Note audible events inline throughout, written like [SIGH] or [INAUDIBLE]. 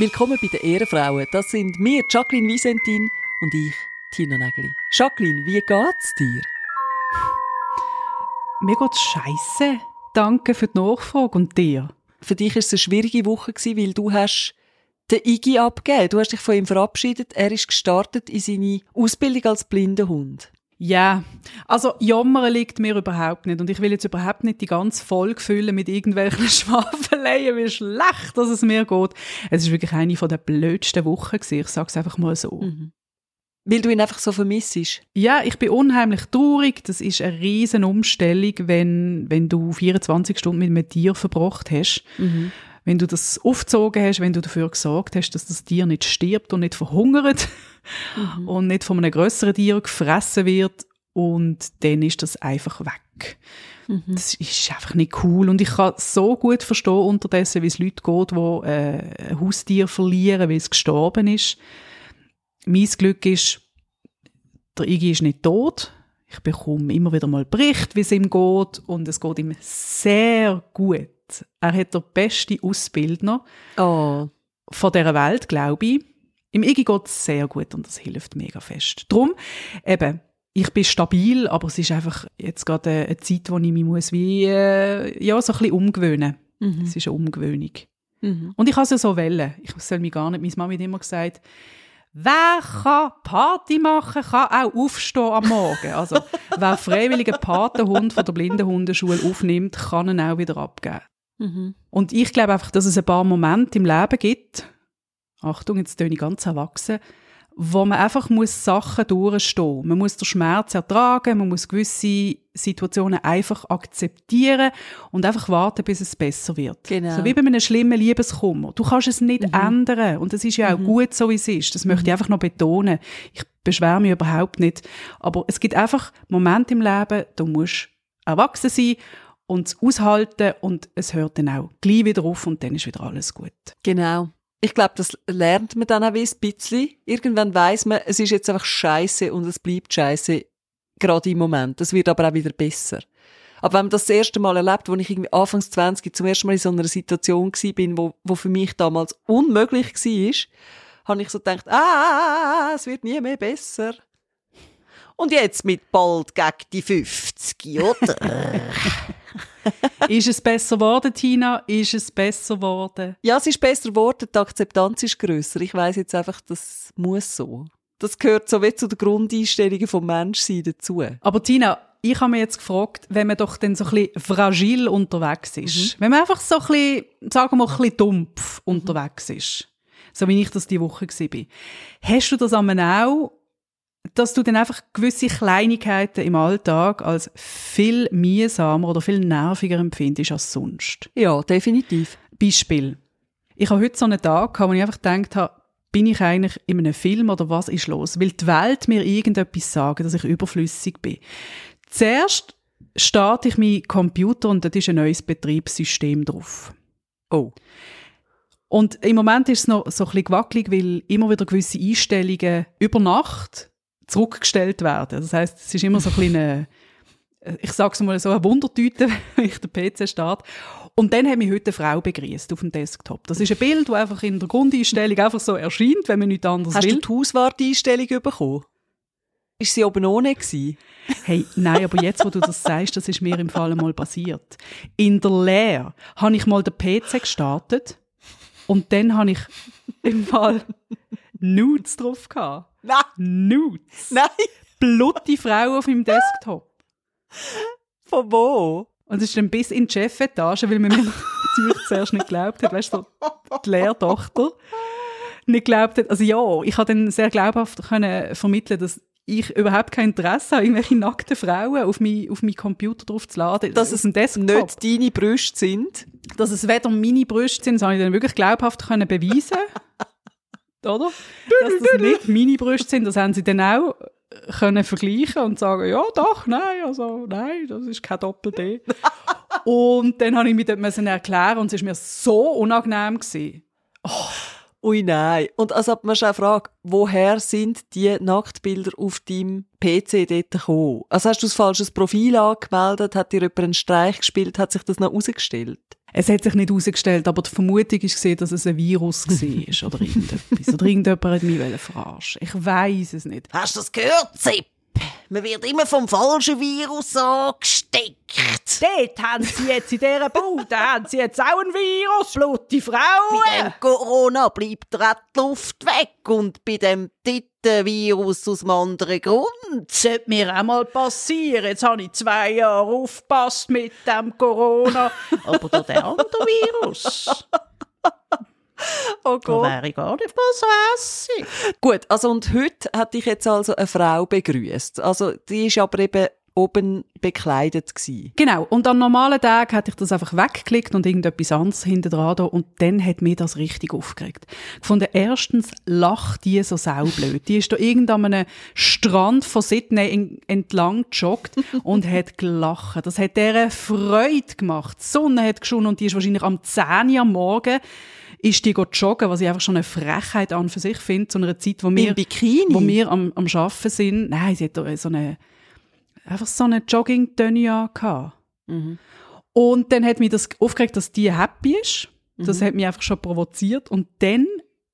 Willkommen bei den Ehrenfrauen. Das sind wir, Jacqueline Wiesentin und ich, Tina Nägeli. Jacqueline, wie geht's dir? Mir geht's scheiße. Danke für die Nachfrage und dir? Für dich war es eine schwierige Woche, weil du hast den Iggy abgegeben. Du hast dich von ihm verabschiedet. Er ist gestartet in seine Ausbildung als blinder Ja, also jammern liegt mir überhaupt nicht und ich will jetzt überhaupt nicht die ganze Folge füllen mit irgendwelchen [LAUGHS] Schwafeleien, wie schlecht dass es mir geht. Es ist wirklich eine der blödsten Wochen gewesen, ich sag's einfach mal so. Mhm. Weil du ihn einfach so vermissest? Ja, ich bin unheimlich traurig. Das ist eine riesen Umstellung, wenn, wenn du 24 Stunden mit einem Tier verbracht hast. Mhm wenn du das aufgezogen hast, wenn du dafür gesorgt hast, dass das Tier nicht stirbt und nicht verhungert [LAUGHS] mhm. und nicht von einem größeren Tier gefressen wird und dann ist das einfach weg. Mhm. Das ist einfach nicht cool und ich kann so gut verstehen unterdessen, wie es Leute geht, die äh, ein Haustier verlieren, weil es gestorben ist. Mein Glück ist, der Iggy ist nicht tot. Ich bekomme immer wieder mal Bericht, wie es ihm geht und es geht ihm sehr gut. Er hat der beste Ausbildner oh. von dieser Welt, glaube ich. Im Iggy geht es sehr gut und das hilft mega fest. Drum, eben, ich bin stabil, aber es ist einfach jetzt gerade eine, Zeit, wo ich mich muss wie, äh, ja, so ein bisschen umgewöhnen. Mhm. Es ist eine Umgewöhnung. Mhm. Und ich kann es ja so wählen. Ich soll mich gar nicht, meine Mama hat immer gesagt, Wer kann Party machen, kann auch aufstehen am Morgen. Also, wer freiwilligen Patenhund von der Blindenhundeschule aufnimmt, kann ihn auch wieder abgeben. Mhm. Und ich glaube einfach, dass es ein paar Momente im Leben gibt, Achtung, jetzt töne ich ganz erwachsen, wo man einfach muss Sachen durchstehen. Man muss den Schmerz ertragen, man muss gewisse Situationen einfach akzeptieren und einfach warten, bis es besser wird. Genau. So wie bei einem schlimmen Liebeskummer. Du kannst es nicht mhm. ändern und es ist ja auch mhm. gut, so wie es ist. Das möchte ich mhm. einfach noch betonen. Ich beschwere mich überhaupt nicht. Aber es gibt einfach Momente im Leben, da musst erwachsen sein und es aushalten und es hört dann auch gleich wieder auf und dann ist wieder alles gut. Genau. Ich glaube, das lernt man dann auch ein bisschen. Irgendwann weiß man, es ist jetzt einfach scheiße und es bleibt scheiße, gerade im Moment. Es wird aber auch wieder besser. Aber wenn man das, das erste Mal erlebt, wo ich irgendwie Anfangs 20 zum ersten Mal in so einer Situation war, bin, wo, wo für mich damals unmöglich war, habe ich so gedacht, ah, es wird nie mehr besser. Und jetzt mit bald gegen die 50, oder? [LAUGHS] [LAUGHS] ist es besser geworden, Tina? Ist es besser geworden? Ja, es ist besser geworden. Die Akzeptanz ist grösser. Ich weiß jetzt einfach, das muss so. Das gehört so wie zu der Grundeinstellung vom Menschsein dazu. Aber Tina, ich habe mich jetzt gefragt, wenn man doch dann so ein bisschen fragil unterwegs ist, mhm. wenn man einfach so ein bisschen, sagen wir mal, ein bisschen dumpf mhm. unterwegs ist, so wie ich das die Woche war, hast du das einmal auch dass du dann einfach gewisse Kleinigkeiten im Alltag als viel mühsamer oder viel nerviger empfindest als sonst. Ja, definitiv. Beispiel. Ich habe heute so einen Tag, wo ich einfach gedacht habe, bin ich eigentlich in einem Film oder was ist los? Will die Welt mir irgendetwas sagen, dass ich überflüssig bin? Zuerst starte ich meinen Computer und da ist ein neues Betriebssystem drauf. Oh. Und im Moment ist es noch so ein bisschen gewackelig, weil immer wieder gewisse Einstellungen über Nacht zurückgestellt werden. Das heißt, es ist immer so ein kleiner, ich sage es mal so, eine Wundertüte, [LAUGHS] wenn ich den PC starte. Und dann hat mich heute eine Frau begrüßt auf dem Desktop. Das ist ein Bild, das einfach in der Grundeinstellung einfach so erscheint, wenn man nichts anderes Hast will. Hast du die Hauswarteinstellung bekommen? Ist sie oben ohne gewesen? Hey, nein, aber jetzt, wo du das sagst, das ist mir im Fall mal passiert. In der Lehre habe ich mal den PC gestartet und dann habe ich im Fall Nudes drauf gehabt. Nein. Nudes. Nein. Blutige Frau auf meinem Desktop. Von wo? Und es ist dann bis in die Chefetage, weil man mir [LAUGHS] Zürich zuerst nicht geglaubt hat. Weißt du, die Lehrtochter nicht geglaubt hat. Also ja, ich habe dann sehr glaubhaft können vermitteln, dass ich überhaupt kein Interesse habe, irgendwelche nackten Frauen auf meinen auf mein Computer drauf zu laden. Dass es nicht deine Brüste sind. Dass es weder meine Brüste sind, das habe ich dann wirklich glaubhaft können beweisen oder? Dass das nicht meine Brüste sind, das haben sie dann auch können vergleichen und sagen, ja, doch, nein, also, nein, das ist kein Doppel-D. [LAUGHS] und dann habe ich mir dort erklären und es war mir so unangenehm. Gewesen. Oh. Ui, nein. Und also man sich auch fragen, woher sind die Nacktbilder auf deinem PC dort gekommen? Also hast du das falsches Profil angemeldet? Hat dir jemand einen Streich gespielt? Hat sich das noch herausgestellt? Es hat sich nicht herausgestellt, aber die Vermutung gesehen, dass es ein Virus [LAUGHS] war oder irgendetwas. Oder irgendjemand hat mich verarschen Ich weiß es nicht. Hast du das gehört, Zipp? Man wird immer vom falschen Virus angesteckt. Dort haben sie jetzt in dieser Bude haben sie jetzt auch ein Virus, blutige Frauen. Bei dem Corona bleibt die Luft weg und bei dem dritten Virus aus einem anderen Grund. Das sollte mir auch mal passieren. Jetzt habe ich zwei Jahre aufgepasst mit dem Corona. Aber durch den anderen Virus. [LAUGHS] Oh Gott. Da wäre ich gar nicht mal so hässig. Gut, also und heute hat ich jetzt also eine Frau begrüßt. Also die ist aber eben oben bekleidet gewesen. Genau. Und an normalen Tagen hätte ich das einfach weggeklickt und irgendetwas anderes hinter dran da und dann hat mir das richtig aufgeregt. Von der erstens lacht die so saublöd. Die ist da irgendeinem Strand von Sydney entlang gejoggt [LAUGHS] und hat gelacht. Das hat der Freude gemacht. Die Sonne hat geschonen und die ist wahrscheinlich am 10 Uhr am Morgen ist die joggen, was ich einfach schon eine Frechheit an für sich finde, zu einer Zeit, wo wir, wo wir am, am Arbeiten sind. Nein, sie hat so eine, einfach so eine Jogging-Tönnie mhm. Und dann hat mich das aufgeregt, dass die happy ist. Das mhm. hat mich einfach schon provoziert. Und dann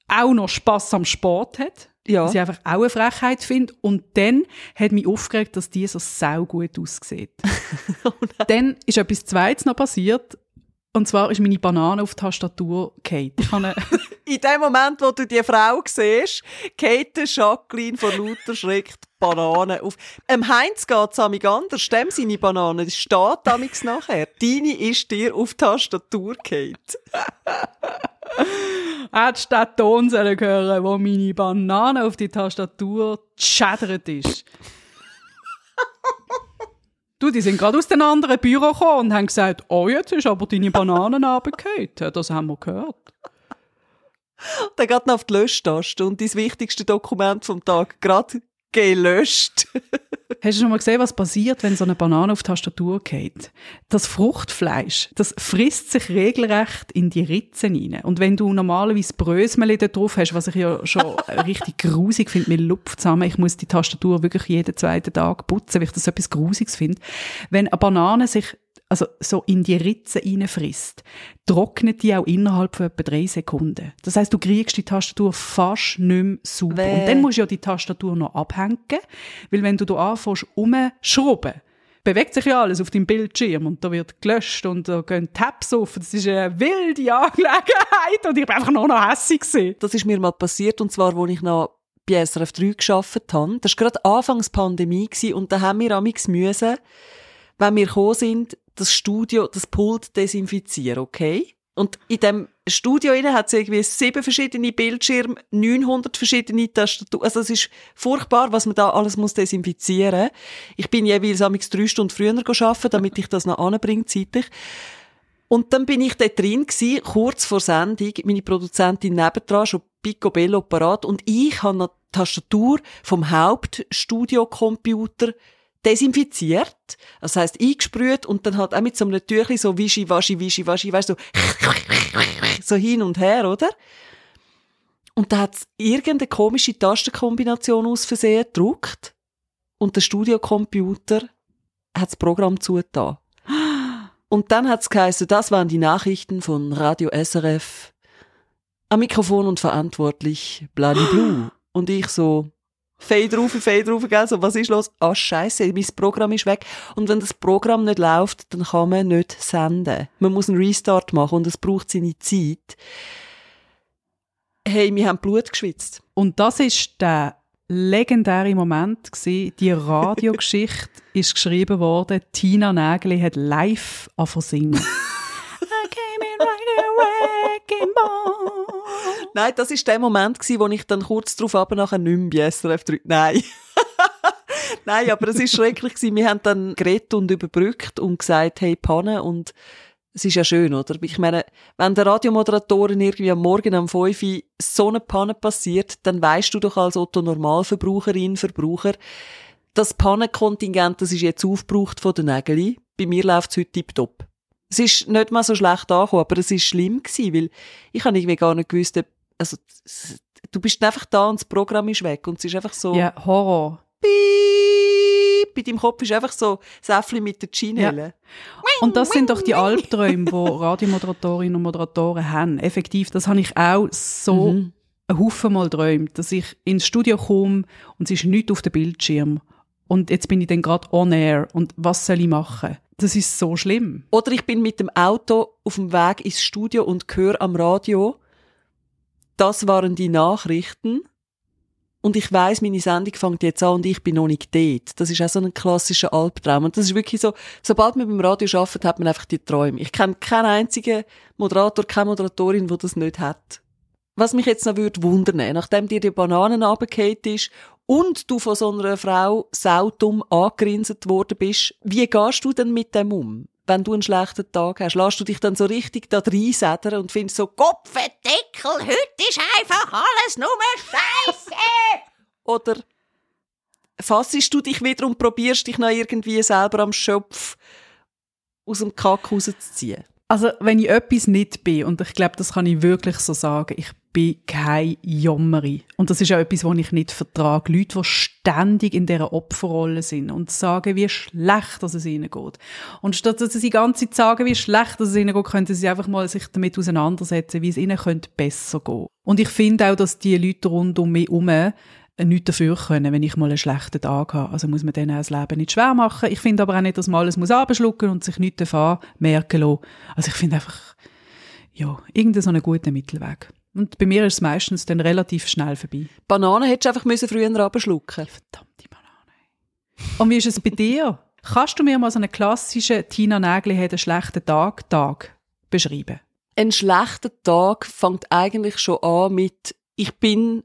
auch noch Spass am Sport hat. Ja. Was ich einfach auch eine Frechheit finde. Und dann hat mich aufgeregt, dass die so sau gut aussieht. [LAUGHS] oh dann ist etwas Zweites noch passiert. Und zwar ist meine Banane auf die Tastatur gefallen. [LAUGHS] In dem Moment, wo du die Frau siehst, der Jacqueline vor lauter Schreck die Banane auf. Em Heinz geht es anders. Dem seine Banane, das steht damals nachher. Deine ist dir auf die Tastatur gefallen. [LAUGHS] Hättest du den Ton hören wo meine Banane auf die Tastatur geschädert ist. Du, die sind gerade aus den anderen Büro gekommen und haben gesagt, oh, jetzt ist aber deine Bananen [LAUGHS] runtergefallen. Das haben wir gehört. Dann geht noch auf die Löschtaste und dein wichtigste Dokument vom Tag gerade gelöscht. [LAUGHS] Hast du schon mal gesehen, was passiert, wenn so eine Banane auf die Tastatur geht? Das Fruchtfleisch, das frisst sich regelrecht in die Ritzen rein. Und wenn du normalerweise Brösmeli da drauf hast, was ich ja schon [LAUGHS] richtig grusig finde, mit Lupf zusammen, ich muss die Tastatur wirklich jeden zweiten Tag putzen, weil ich das etwas Grusiges finde. Wenn eine Banane sich also so in die Ritze reinfrisst, trocknet die auch innerhalb von etwa drei Sekunden. Das heißt, du kriegst die Tastatur fast nicht mehr sauber. Weh. Und dann musst du ja die Tastatur noch abhängen, weil wenn du da anfängst umschrauben, bewegt sich ja alles auf deinem Bildschirm und da wird gelöscht und da gehen Tabs auf. Das ist eine wilde Angelegenheit und ich bin einfach noch hässig gewesen. Das ist mir mal passiert und zwar, als ich noch bei SRF 3 gearbeitet habe. Das war gerade Anfangs Pandemie und da haben wir amigs müssen, wenn wir gekommen sind, das Studio, das Pult desinfizieren, okay? Und in dem Studio hat es irgendwie sieben verschiedene Bildschirme, 900 verschiedene Tastaturen. Also es ist furchtbar, was man da alles muss desinfizieren. Ich bin jeweils amigs drei Stunden früher arbeiten, damit ich das noch anbringe zeitlich. Und dann bin ich dort drin gewesen, kurz vor Sendung, meine Produzentin nebendran, schon picobello parat, und ich habe noch die Tastatur vom Hauptstudio-Computer desinfiziert, das heißt eingesprüht und dann halt auch mit so einem Tüchli so wischi, waschi, wischi, waschi, weißt du, so, so hin und her, oder? Und da hat's irgendeine komische Tastenkombination aus Versehen gedruckt und der Studiocomputer hat das Programm zugetan. Und dann hat's geheißen, das waren die Nachrichten von Radio SRF. Am Mikrofon und verantwortlich, bladiblu. Und ich so, Fade rauf, Fade rauf, gell? So, was ist los? Ah, scheiße, mein Programm ist weg. Und wenn das Programm nicht läuft, dann kann man nicht senden. Man muss einen Restart machen und es braucht seine Zeit. Hey, wir haben Blut geschwitzt. Und das ist der legendäre Moment gewesen. Die Radiogeschichte [LAUGHS] ist geschrieben worden. Tina Nägeli hat live angefangen singen. [LAUGHS] I came in right away, [LAUGHS] Nein, das war der Moment, gewesen, wo ich dann kurz darauf aber nachher nicht mehr bei SRF 3... Nein. [LAUGHS] Nein, aber es war schrecklich. Gewesen. Wir haben dann geredet und überbrückt und gesagt, hey, Panne und es ist ja schön, oder? Ich meine, wenn der Radiomoderatorin irgendwie am Morgen um 5 Uhr so eine Panne passiert, dann weißt du doch als Otto Normalverbraucherin, Verbraucher, das Pannenkontingent, das ist jetzt aufgebraucht von den Nägeln. Bei mir läuft es heute tiptop. Es ist nicht mal so schlecht angekommen, aber es ist schlimm gewesen, weil ich habe irgendwie gar nicht gewusst, also, du bist einfach da und das Programm ist weg und es ist einfach so, Ja, Horror. piep, bei deinem Kopf ist einfach so Säffli mit der Chinelle. Und das sind doch die Albträume, die [LAUGHS] Radiomoderatorinnen und Moderatoren haben. Effektiv, das habe ich auch so Mhm. einen Haufen Mal geträumt, dass ich ins Studio komme und es ist nichts auf dem Bildschirm. Und jetzt bin ich dann gerade on air und was soll ich machen? Das ist so schlimm. Oder ich bin mit dem Auto auf dem Weg ins Studio und höre am Radio, das waren die Nachrichten. Und ich weiß, meine Sendung fängt jetzt an und ich bin noch nicht dort. Das ist auch so ein klassischer Albtraum. Und das ist wirklich so, sobald man beim Radio arbeitet, hat man einfach die Träume. Ich kenne keinen einzigen Moderator, keine Moderatorin, die das nicht hat. Was mich jetzt noch würde wundern, nachdem dir die Bananen runtergefallen ist und du von so einer Frau saudumm angerinset worden bist, wie gehst du denn mit dem um? Wenn du einen schlechten Tag hast, lässt du dich dann so richtig da reinsedern und findest so, Kopfendeckel, heute ist einfach alles nur Scheiße! [LAUGHS] Oder fassest du dich wieder und probierst dich noch irgendwie selber am Schopf aus dem Kack rauszuziehen? Also, wenn ich etwas nicht bin, und ich glaube, das kann ich wirklich so sagen, ich bin keine Jammeri. Und das ist auch etwas, was ich nicht vertrage. Leute, die ständig in dieser Opferrolle sind und sagen, wie schlecht dass es ihnen geht. Und statt dass sie die ganze Zeit sagen, wie schlecht dass es ihnen geht, könnten sie einfach mal sich damit auseinandersetzen, wie es ihnen könnte besser gehen. Und ich finde auch, dass die Leute rund um mich herum nichts dafür können, wenn ich mal einen schlechten Tag habe. Also muss man denen auch das Leben nicht schwer machen. Ich finde aber auch nicht, dass man alles muss abschlucken und sich nichts davon merken lassen. Also ich finde einfach, ja, irgendeinen so einen guten Mittelweg. Und bei mir ist es meistens dann relativ schnell vorbei. Bananen hättest du einfach müssen früher runterschlucken Verdammte Banane. Und wie ist es bei dir? Kannst du mir mal so einen klassischen Tina Nägeli hat einen schlechten Tag, Tag beschreiben? Ein schlechter Tag fängt eigentlich schon an mit, ich bin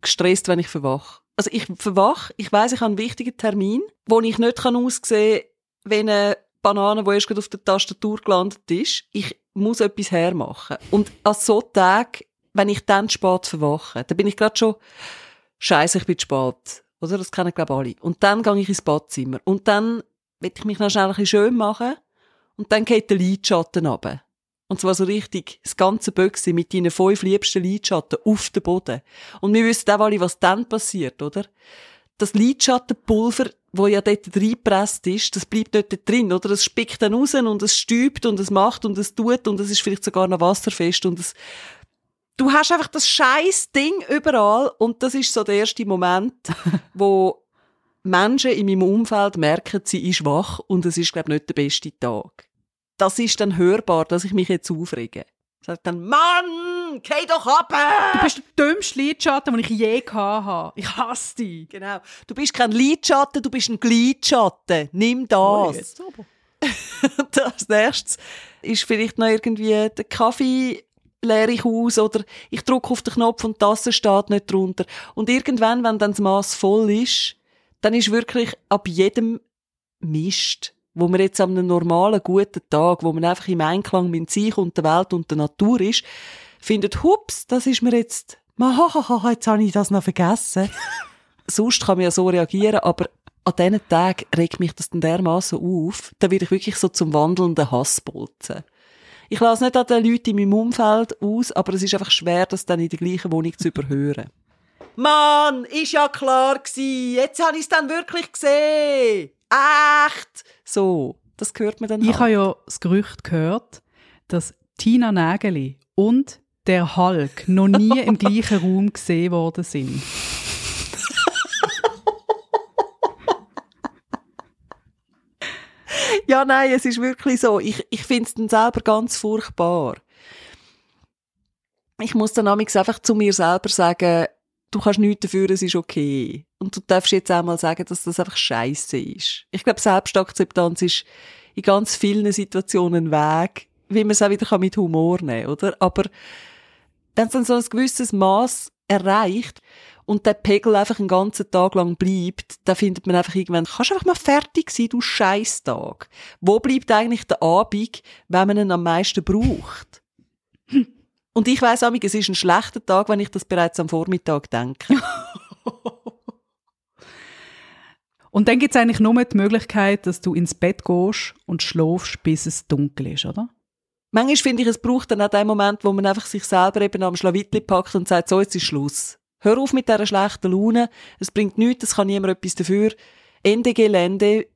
gestresst, wenn ich verwache. Also ich verwache, ich weiß, ich habe einen wichtigen Termin, wo ich nicht kann aussehen wie eine Banane, die erst gerade auf der Tastatur gelandet ist. Ich muss etwas hermachen. Und an so Tagen, wenn ich dann spät verwache, dann bin ich gerade schon, scheiße, ich bin spät. Oder? Das kennen, glaube alle. Und dann gehe ich ins Badzimmer. Und dann will ich mich noch schnell ein bisschen schön machen. Und dann geht der Lidschatten runter. Und zwar so richtig, das ganze Böckse mit deinen fünf liebsten Lidschatten auf den Boden. Und wir wissen auch alle, was dann passiert, oder? Das Lidschattenpulver, wo ja dort reingepresst ist, das bleibt dort drin, oder? Es spickt dann raus und es stübt und es macht und es tut und es ist vielleicht sogar noch wasserfest und es, du hast einfach das scheiß Ding überall und das ist so der erste Moment, [LAUGHS] wo Menschen in meinem Umfeld merken, sie ist wach und es ist, glaube ich, nicht der beste Tag das ist dann hörbar, dass ich mich jetzt aufrege. Sagt dann, Mann, geh doch ab! Du bist der dümmste Lidschatten, den ich je gehabt habe. Ich hasse dich. Genau. Du bist kein Lidschatten, du bist ein Glidschatten. Nimm das. Und als [LAUGHS] nächstes ist vielleicht noch irgendwie der Kaffee leere ich aus oder ich drücke auf den Knopf und die Tasse steht nicht drunter. Und irgendwann, wenn dann das Maß voll ist, dann ist wirklich ab jedem Mist, wo man jetzt an einem normalen, guten Tag, wo man einfach im Einklang mit sich und der Welt und der Natur ist, findet, hups, das ist mir jetzt, mahahaha, jetzt habe ich das noch vergessen. [LAUGHS] Sonst kann man ja so reagieren, aber an diesen Tagen regt mich das dann dermaßen auf, da werde ich wirklich so zum wandelnden Hassbolzen. Ich lasse nicht an den Leuten in meinem Umfeld aus, aber es ist einfach schwer, das dann in der gleichen Wohnung zu überhören. [LAUGHS] Mann, ist ja klar gewesen. Jetzt habe ich es dann wirklich gesehen. Echt. So, das hört man dann Ich halt. habe ja das Gerücht gehört, dass Tina Nägeli und der Hulk noch nie im gleichen Raum gesehen worden sind. Ja, nein, es ist wirklich so. Ich, ich finde es dann selber ganz furchtbar. Ich muss dann einfach zu mir selber sagen, du kannst nichts dafür, es ist okay. Und du darfst jetzt auch mal sagen, dass das einfach scheiße ist. Ich glaube, Selbstakzeptanz ist in ganz vielen Situationen ein Weg, wie man es auch wieder mit Humor nehmen kann, oder? Aber wenn es dann so ein gewisses Maß erreicht und der Pegel einfach einen ganzen Tag lang bleibt, dann findet man einfach irgendwann, kannst du einfach mal fertig sein, du Scheißtag. Wo bleibt eigentlich der Abend, wenn man ihn am meisten braucht? [LAUGHS] Und ich weiss amig, es ist ein schlechter Tag, wenn ich das bereits am Vormittag denke. [LAUGHS] Und dann gibt es eigentlich nur die Möglichkeit, dass du ins Bett gehst und schläfst, bis es dunkel ist, oder? manchmal finde ich, es braucht dann auch den Moment, wo man einfach sich selber eben am Schlawittli packt und sagt, so, jetzt ist Schluss. Hör auf mit dieser schlechten Laune. Es bringt nichts, es kann niemand etwas dafür. Ende Gelände,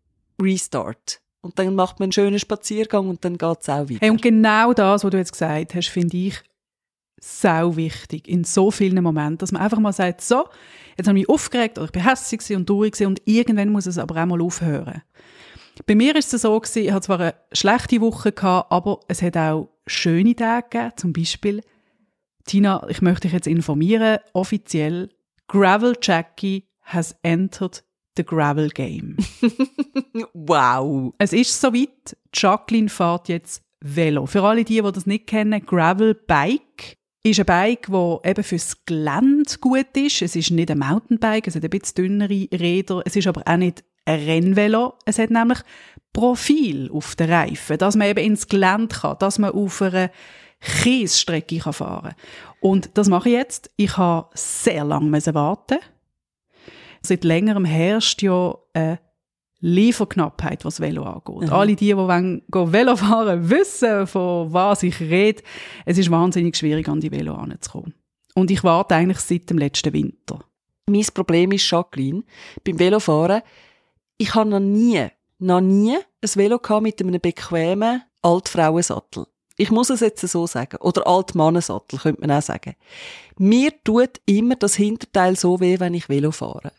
Restart. Und dann macht man einen schönen Spaziergang und dann geht es auch weiter. Hey, und genau das, was du jetzt gesagt hast, finde ich sau wichtig in so vielen Momenten, dass man einfach mal sagt, so, jetzt habe ich mich aufgeregt oder ich bin hässlich und durch und irgendwann muss es aber auch mal aufhören. Bei mir ist es so gewesen, ich hatte zwar eine schlechte Woche gehabt, aber es hat auch schöne Tage gegeben, zum Beispiel Tina, ich möchte dich jetzt informieren, offiziell, Gravel Jackie has entered the Gravel Game. [LAUGHS] wow. Es ist soweit, Jacqueline fährt jetzt Velo. Für alle die, die das nicht kennen, Gravel Bike ist ein Bike, das eben fürs Gelände gut ist. Es ist nicht ein Mountainbike, es hat ein bisschen dünnere Räder, es ist aber auch nicht ein Rennvelo. Es hat nämlich Profil auf den Reifen, dass man eben ins Gelände kann, dass man auf einer Kiesstrecke fahren kann. Und das mache ich jetzt. Ich habe sehr lange warten. Seit längerem herrscht ja eine Lieferknappheit, was Velo angeht. Mhm. Alle die, die wollen Velo fahren, [LAUGHS] wissen, von was ich rede. Es ist wahnsinnig schwierig, an die Velo anzukommen. Und ich warte eigentlich seit dem letzten Winter. Mein Problem ist, Jacqueline, beim Velofahren, ich habe noch nie, noch nie ein Velo mit einem bequemen Altfrauensattel. Ich muss es jetzt so sagen. Oder Altmannensattel, könnte man auch sagen. Mir tut immer das Hinterteil so weh, wenn ich Velo fahre.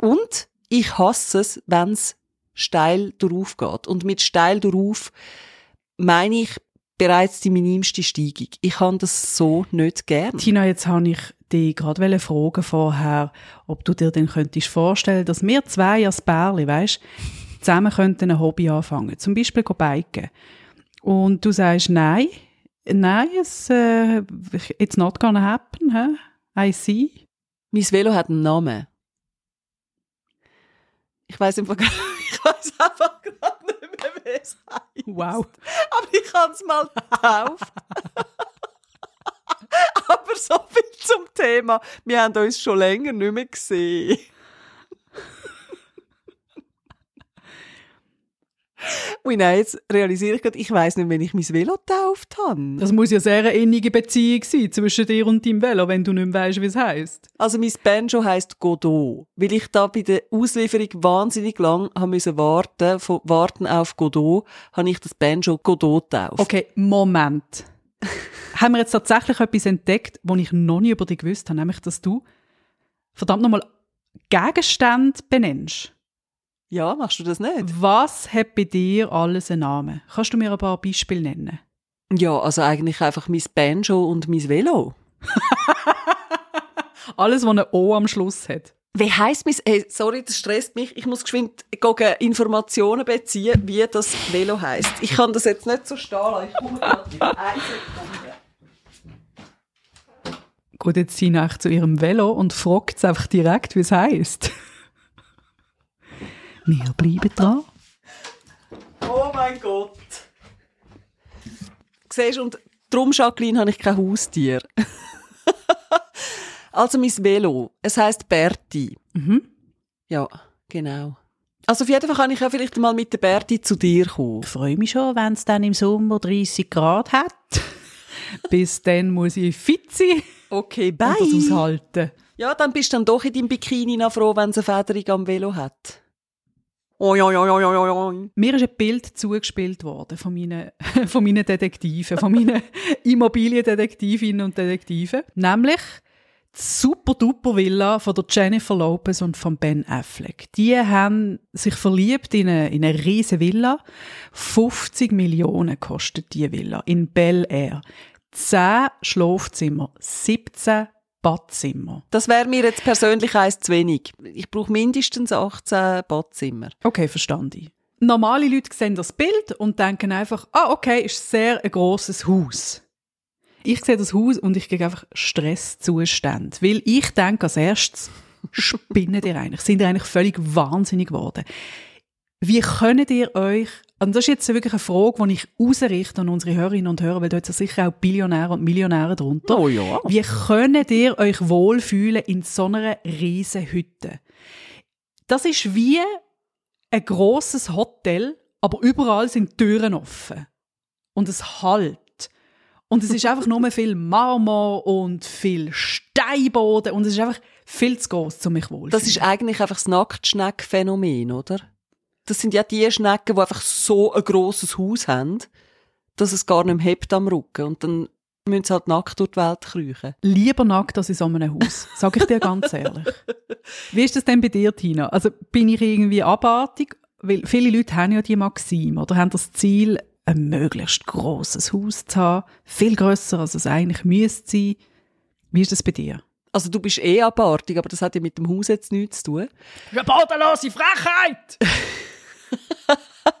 Und ich hasse es, wenn es steil darauf geht. Und mit steil darauf meine ich bereits die minimste Steigung. Ich kann das so nicht gern. Tina, jetzt habe ich dich gerade fragen vorher, ob du dir denn könntest vorstellen, dass wir zwei als Bärli, weißt, zusammen könnten ein Hobby anfangen. Zum Beispiel biken. Und du sagst, nein, nein, es, uh, it's not gonna happen, huh? I see. Mein Velo hat einen Namen. Ich weiß einfach, [LAUGHS] ich weiß einfach gerade nicht mehr, wie es heißt. Wow. Aber ich kann es mal taufen. [LAUGHS] Aber so viel zum Thema. Wir haben uns schon länger nicht mehr gesehen. [LAUGHS] Ui, nein, jetzt realisiere ich gerade, ich weiss nicht, wenn ich mein Velo getauft habe. Das muss ja sehr eine innige Beziehung sein zwischen dir und deinem Velo, wenn du nicht weißt, wie es heisst. Also mein Banjo heisst Godot, weil ich da bei der Auslieferung wahnsinnig lang haben müssen warten, von Warten auf Godot, habe ich das Banjo Godot getauft. Okay, Moment. [LAUGHS] haben wir jetzt tatsächlich etwas entdeckt, was ich noch nie über dich gewusst habe, nämlich, dass du verdammt nochmal Gegenstände benennst. Ja, machst du das nicht? Was hat bei dir alles einen Namen? Kannst du mir ein paar Beispiele nennen? Ja, also eigentlich einfach mein Banjo und mein Velo. [LAUGHS] alles, was ein O am Schluss hat. Wie heisst mein, hey, sorry, das stresst mich. Ich muss geschwind gegen Informationen beziehen, wie das Velo heisst. Ich kann das jetzt nicht so stehen lassen. Ich komme gerade eine Sekunde. Geht jetzt sie nach zu ihrem Velo und fragt es einfach direkt, wie es heisst. Wir bleiben dran. Oh mein Gott. Siehst und darum, Jacqueline, habe ich kein Haustier. [LAUGHS] also mein Velo. Es heisst Berti. Mhm. Ja, genau. Also auf jeden Fall kann ich ja vielleicht mal mit der Berti zu dir kommen. Ich freue mich schon, wenn es dann im Sommer 30 Grad hat. [LAUGHS] Bis dann muss ich fit sein. Okay, bye. Und das aushalten. Ja, dann bist du dann doch in deinem Bikini noch froh, wenn es eine Federung am Velo hat. Ja, ja, ja, ja. Mir ist ein Bild zugespielt worden von meinen, von meinen Detektiven, von meinen Immobiliendetektivinnen und Detektiven. Nämlich die super-duper Villa von der Jennifer Lopez und von Ben Affleck. Die haben sich verliebt in eine, in eine riesige Villa. 50 Millionen kostet die Villa in Bel Air. 10 Schlafzimmer, 17 Badzimmer. Das wäre mir jetzt persönlich eins zu wenig. Ich brauche mindestens 18 Badzimmer. Okay, verstanden. Normale Leute sehen das Bild und denken einfach, ah, okay, ist sehr ein grosses Haus. Ich sehe das Haus und ich kriege einfach Stresszustände, weil ich denke als erstes, [LAUGHS] spinnen ihr eigentlich? Sind ihr eigentlich völlig wahnsinnig geworden? Wie könnt ihr euch und das ist jetzt wirklich eine Frage, die ich ausrichte an unsere Hörerinnen und Hörer, weil da sind sicher auch Billionäre und Millionäre drunter. Oh ja. Wie könnt ihr euch wohlfühlen in so einer riesen Hütte? Das ist wie ein grosses Hotel, aber überall sind Türen offen. Und es halt. Und es ist einfach nur viel Marmor und viel Steinboden und es ist einfach viel zu groß, um mich wohl. Das ist eigentlich einfach das Nacktschneck-Phänomen, oder? Das sind ja die Schnecken, die einfach so ein grosses Haus haben, dass es gar nicht mehr hebt am Rücken. Und dann müssen sie halt nackt durch die Welt kriechen. Lieber nackt als in so einem Haus, sage ich dir ganz ehrlich. [LAUGHS] Wie ist das denn bei dir, Tina? Also bin ich irgendwie abartig? Weil viele Leute haben ja die Maxime oder haben das Ziel, ein möglichst grosses Haus zu haben, viel grösser als es eigentlich müsste sein. Wie ist das bei dir? Also du bist eh abartig, aber das hat ja mit dem Haus jetzt nichts zu tun. Eine bodenlose Frechheit! [LAUGHS] [LAUGHS]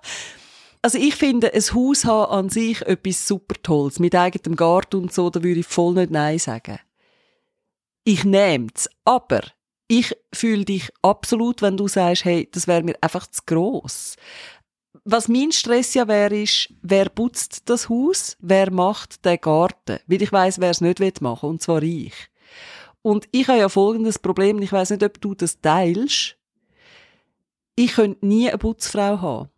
Also ich finde, ein Haus haben an sich etwas super Tolles. Mit eigenem Garten und so, da würde ich voll nicht Nein sagen. Ich nehm's. Aber ich fühle dich absolut, wenn du sagst, hey, das wäre mir einfach zu gross. Was mein Stress ja wäre, ist, wer putzt das Haus, wer macht den Garten? Weil ich weiss, wer es nicht machen will, und zwar ich. Und ich habe ja folgendes Problem, ich weiß nicht, ob du das teilst. Ich könnte nie eine Putzfrau haben.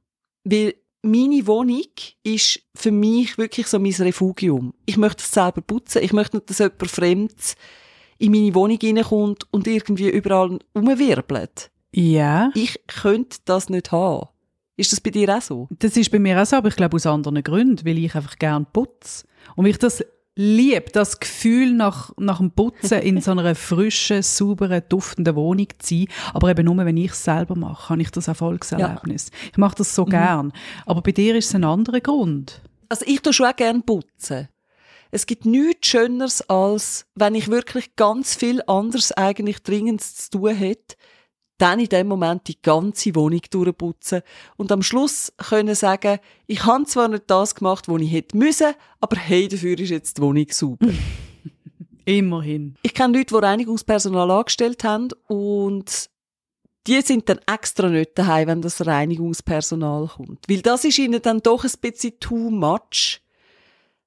Weil meine Wohnung ist für mich wirklich so mein Refugium. Ich möchte es selber putzen. Ich möchte nicht, dass jemand Fremdes in meine Wohnung reinkommt und irgendwie überall umwirbelt. Ja. Ich könnte das nicht haben. Ist das bei dir auch so? Das ist bei mir auch so, aber ich glaube aus anderen Gründen, weil ich einfach gern putze. Und weil ich das liebe, das Gefühl nach, nach dem Putzen in so einer frischen, sauberen, duftenden Wohnung zu sein. Aber eben nur, wenn ich es selber mache, habe ich das Erfolgserlebnis. Ja. Ich mache das so mhm. gern. Aber bei dir ist es ein anderer Grund. Also ich tue schon auch gern putzen. Es gibt nichts Schöneres, als wenn ich wirklich ganz viel anderes eigentlich dringend zu tun hätte, dann in dem Moment die ganze Wohnung durchputzen und am Schluss können sagen, ich habe zwar nicht das gemacht, was ich hätte müssen, aber hey, dafür ist jetzt die Wohnung super. [LAUGHS] Immerhin. Ich kenne Leute, die Reinigungspersonal angestellt haben und die sind dann extra nicht daheim, wenn das Reinigungspersonal kommt. Weil das ist ihnen dann doch ein bisschen too much.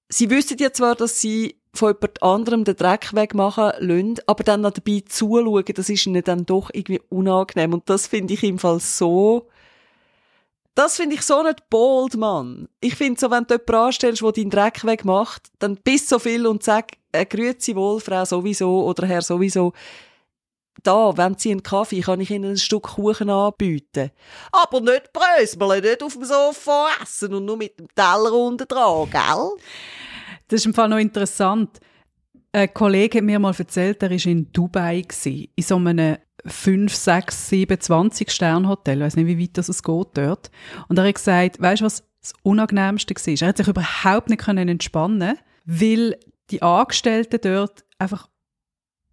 Sie wissen ja zwar, dass sie von jemand anderem den Dreck wegmachen lassen, aber dann noch dabei zuschauen, das ist ihnen dann doch irgendwie unangenehm. Und das finde ich im Fall so, das finde ich so nicht bold, Mann. Ich finde so, wenn du jemanden anstellst, der deinen Dreck wegmacht, dann bist so viel und sag, äh, grüezi wohl, Frau sowieso oder Herr sowieso. Da, wenn Sie einen Kaffee, kann ich Ihnen ein Stück Kuchen anbieten. Aber nicht bröseln, nicht auf dem Sofa essen und nur mit dem Teller unten dran, gell? Das ist im Fall noch interessant. Ein Kollege hat mir mal erzählt, er war in Dubai, gewesen, in so einem 5, 6, 7, 20 Stern Hotel. Ich weiß nicht, wie weit das es geht dort. Und er hat gesagt, weißt du, was das Unangenehmste war? Er hat sich überhaupt nicht entspannen weil die Angestellten dort einfach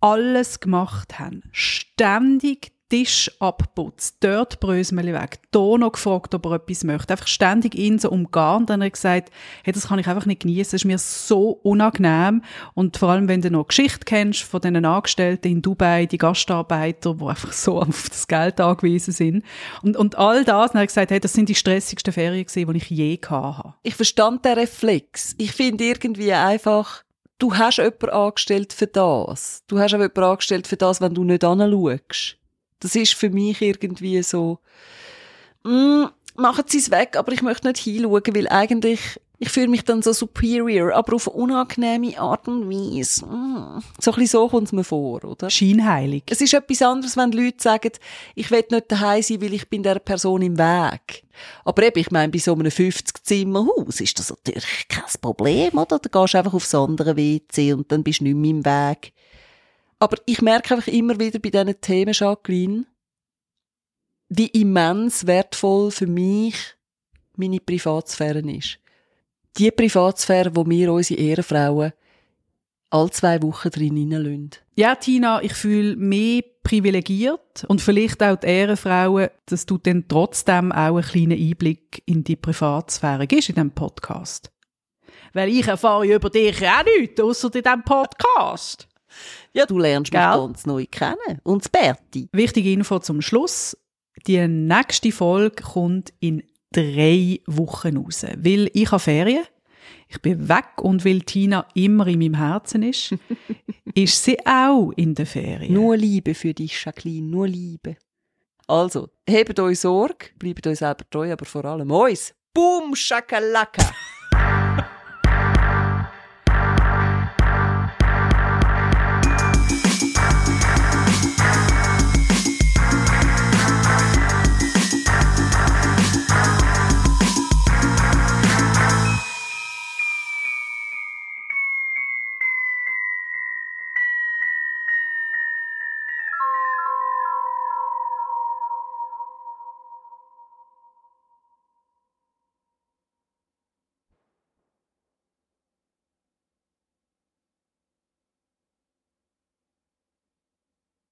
alles gemacht haben. Ständig Tisch abputzt, dort Brösmeli weg, da noch gefragt, ob er etwas möchte. Einfach ständig ihn so umgarnt. Dann hat er gesagt, hey, das kann ich einfach nicht genießen, das ist mir so unangenehm. Und vor allem, wenn du noch Geschichte kennst von diesen Angestellten in Dubai, die Gastarbeiter, die einfach so [LAUGHS] auf das Geld angewiesen sind. Und, und all das, dann hat er gesagt, hey, das sind die stressigsten Ferien gewesen, die ich je hatte. Ich verstand den Reflex. Ich finde irgendwie einfach, du hast jemanden angestellt für das. Du hast auch jemanden angestellt für das, wenn du nicht anschaust. Das ist für mich irgendwie so, mm, machen Sie es weg, aber ich möchte nicht hinschauen, weil eigentlich, ich fühle mich dann so superior, aber auf eine unangenehme Art und Weise. Mm. So ein bisschen so kommt es mir vor, oder? Scheinheilig. Es ist etwas anderes, wenn Leute sagen, ich will nicht daheim sein, weil ich bin der Person im Weg. Aber eben, ich meine, bei so einem 50-Zimmer-Haus ist das natürlich kein Problem, oder? Da gehst du einfach aufs andere WC und dann bist du nicht mehr im Weg. Aber ich merke einfach immer wieder bei diesen Themen, Jacqueline, wie immens wertvoll für mich meine Privatsphäre ist. Die Privatsphäre, wo wir unsere Ehrenfrauen alle zwei Wochen drin hineinlassen. Ja, Tina, ich fühle mich privilegiert und vielleicht auch die Ehrenfrauen, dass du dann trotzdem auch einen kleinen Einblick in die Privatsphäre gibst in diesem Podcast. Weil ich erfahre über dich auch nichts, außer in diesem Podcast. Ja, du lernst mich ganz neu kennen. Und das Berti. Wichtige Info zum Schluss. Die nächste Folge kommt in drei Wochen raus. Weil ich habe Ferien. Ich bin weg und weil Tina immer in meinem Herzen ist, [LAUGHS] ist sie auch in der Ferien. Nur Liebe für dich, Jacqueline, nur Liebe. Also, hebt euch Sorge, bleibt euch selber treu, aber vor allem uns. Boom, Schakalaka! [LAUGHS]